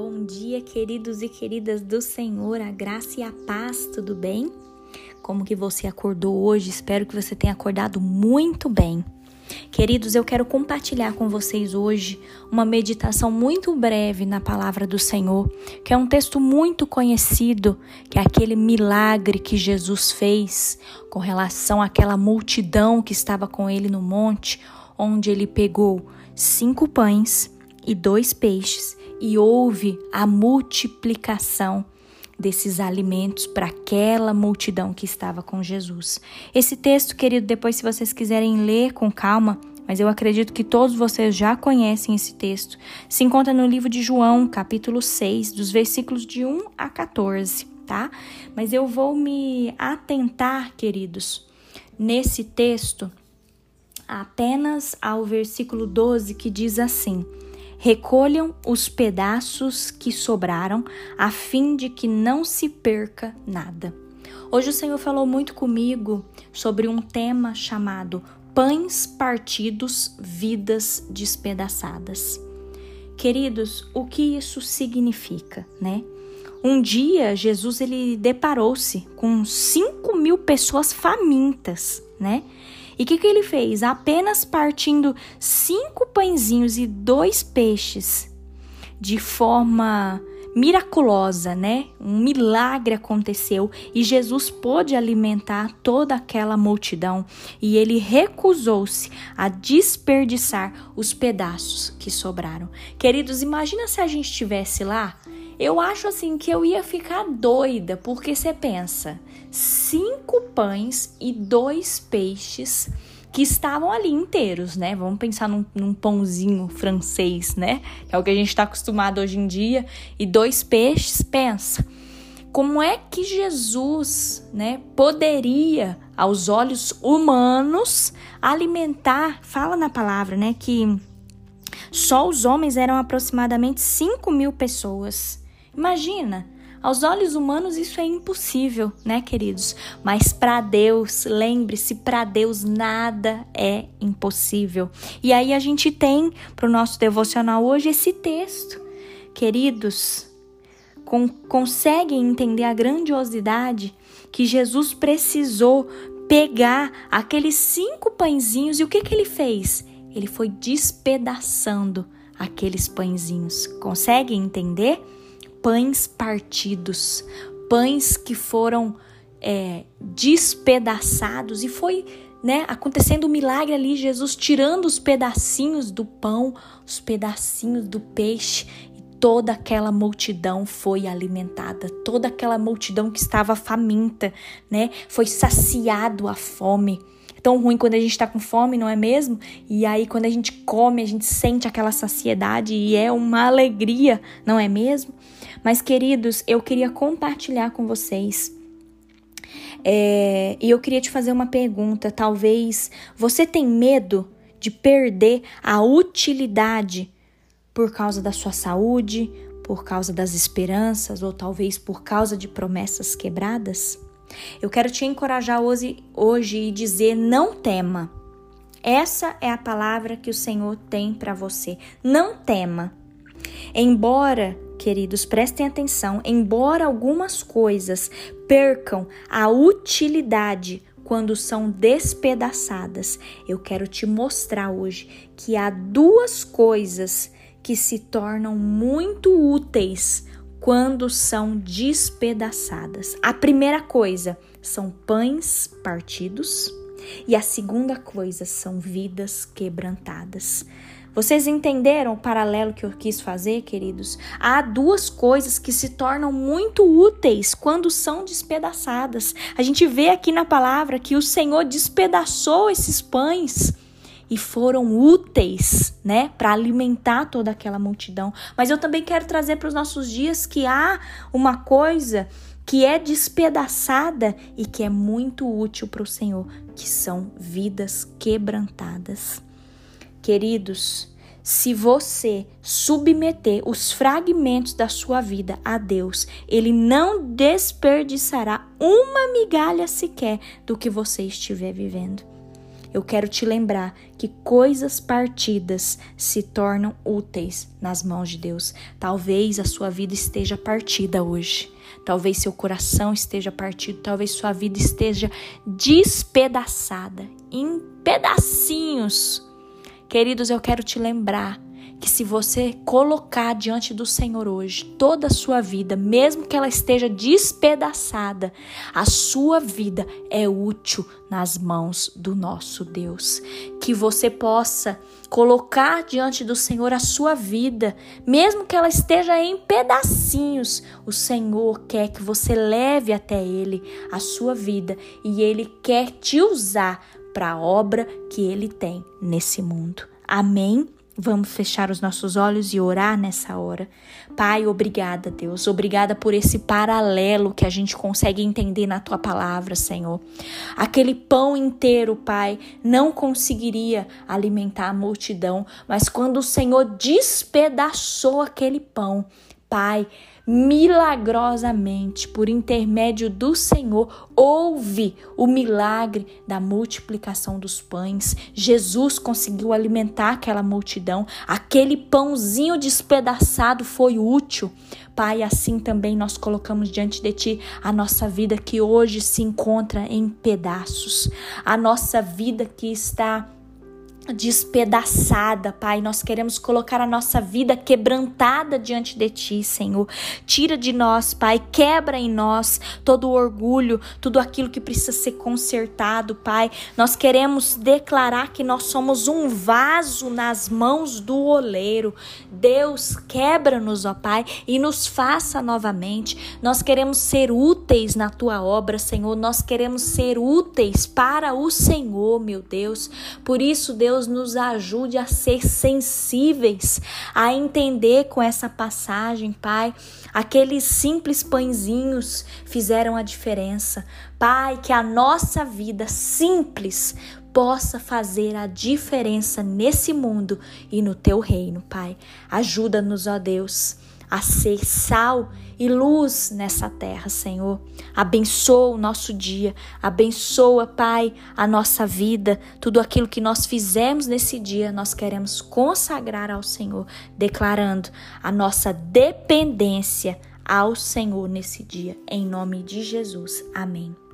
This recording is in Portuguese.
Bom dia, queridos e queridas do Senhor, a graça e a paz, tudo bem? Como que você acordou hoje? Espero que você tenha acordado muito bem. Queridos, eu quero compartilhar com vocês hoje uma meditação muito breve na palavra do Senhor, que é um texto muito conhecido, que é aquele milagre que Jesus fez com relação àquela multidão que estava com ele no monte, onde ele pegou cinco pães e dois peixes e houve a multiplicação desses alimentos para aquela multidão que estava com Jesus. Esse texto, querido, depois se vocês quiserem ler com calma, mas eu acredito que todos vocês já conhecem esse texto, se encontra no livro de João, capítulo 6, dos versículos de 1 a 14, tá? Mas eu vou me atentar, queridos, nesse texto apenas ao versículo 12 que diz assim: Recolham os pedaços que sobraram, a fim de que não se perca nada. Hoje o Senhor falou muito comigo sobre um tema chamado Pães partidos, vidas despedaçadas. Queridos, o que isso significa, né? Um dia Jesus ele deparou-se com 5 mil pessoas famintas, né? E o que, que ele fez? Apenas partindo cinco pãezinhos e dois peixes de forma miraculosa, né? Um milagre aconteceu e Jesus pôde alimentar toda aquela multidão e ele recusou-se a desperdiçar os pedaços que sobraram. Queridos, imagina se a gente estivesse lá eu acho assim que eu ia ficar doida, porque você pensa, cinco pães e dois peixes que estavam ali inteiros, né? Vamos pensar num, num pãozinho francês, né? Que é o que a gente está acostumado hoje em dia. E dois peixes, pensa. Como é que Jesus, né, poderia, aos olhos humanos, alimentar? Fala na palavra, né, que só os homens eram aproximadamente 5 mil pessoas. Imagina, aos olhos humanos isso é impossível, né, queridos? Mas para Deus, lembre-se, para Deus nada é impossível. E aí a gente tem para o nosso devocional hoje esse texto. Queridos, com, conseguem entender a grandiosidade que Jesus precisou pegar aqueles cinco pãezinhos e o que, que ele fez? Ele foi despedaçando aqueles pãezinhos. Conseguem entender? Pães partidos, pães que foram é, despedaçados e foi né, acontecendo um milagre ali, Jesus tirando os pedacinhos do pão, os pedacinhos do peixe e toda aquela multidão foi alimentada, toda aquela multidão que estava faminta, né, foi saciado a fome. É tão ruim quando a gente está com fome, não é mesmo? E aí quando a gente come, a gente sente aquela saciedade e é uma alegria, não é mesmo? Mas, queridos, eu queria compartilhar com vocês. É, e eu queria te fazer uma pergunta. Talvez você tem medo de perder a utilidade por causa da sua saúde, por causa das esperanças ou talvez por causa de promessas quebradas? Eu quero te encorajar hoje, hoje e dizer: não tema. Essa é a palavra que o Senhor tem para você. Não tema. Embora queridos, prestem atenção, embora algumas coisas percam a utilidade quando são despedaçadas, eu quero te mostrar hoje que há duas coisas que se tornam muito úteis quando são despedaçadas. A primeira coisa são pães partidos e a segunda coisa são vidas quebrantadas. Vocês entenderam o paralelo que eu quis fazer, queridos? Há duas coisas que se tornam muito úteis quando são despedaçadas. A gente vê aqui na palavra que o Senhor despedaçou esses pães e foram úteis, né, para alimentar toda aquela multidão. Mas eu também quero trazer para os nossos dias que há uma coisa que é despedaçada e que é muito útil para o Senhor, que são vidas quebrantadas. Queridos, se você submeter os fragmentos da sua vida a Deus, Ele não desperdiçará uma migalha sequer do que você estiver vivendo. eu quero te lembrar que coisas partidas se tornam úteis nas mãos de Deus. Talvez a sua vida esteja partida hoje. Talvez seu coração esteja partido, talvez sua vida esteja despedaçada em pedacinhos. Queridos, eu quero te lembrar que se você colocar diante do Senhor hoje toda a sua vida, mesmo que ela esteja despedaçada, a sua vida é útil nas mãos do nosso Deus. Que você possa colocar diante do Senhor a sua vida, mesmo que ela esteja em pedacinhos, o Senhor quer que você leve até Ele a sua vida e Ele quer te usar para a obra que Ele tem nesse mundo. Amém? Vamos fechar os nossos olhos e orar nessa hora. Pai, obrigada, Deus. Obrigada por esse paralelo que a gente consegue entender na tua palavra, Senhor. Aquele pão inteiro, Pai, não conseguiria alimentar a multidão, mas quando o Senhor despedaçou aquele pão, Pai, milagrosamente, por intermédio do Senhor, houve o milagre da multiplicação dos pães. Jesus conseguiu alimentar aquela multidão. Aquele pãozinho despedaçado foi útil. Pai, assim também nós colocamos diante de Ti a nossa vida que hoje se encontra em pedaços, a nossa vida que está despedaçada, Pai. Nós queremos colocar a nossa vida quebrantada diante de Ti, Senhor. Tira de nós, Pai, quebra em nós todo o orgulho, tudo aquilo que precisa ser consertado, Pai. Nós queremos declarar que nós somos um vaso nas mãos do oleiro. Deus, quebra-nos, ó Pai, e nos faça novamente. Nós queremos ser úteis na Tua obra, Senhor. Nós queremos ser úteis para o Senhor, meu Deus. Por isso, Deus, Deus nos ajude a ser sensíveis, a entender com essa passagem, Pai. Aqueles simples pãezinhos fizeram a diferença. Pai, que a nossa vida simples possa fazer a diferença nesse mundo e no teu reino, Pai. Ajuda-nos, ó Deus a ser sal e luz nessa terra, Senhor. Abençoa o nosso dia, abençoa, Pai, a nossa vida, tudo aquilo que nós fizemos nesse dia, nós queremos consagrar ao Senhor, declarando a nossa dependência ao Senhor nesse dia, em nome de Jesus. Amém.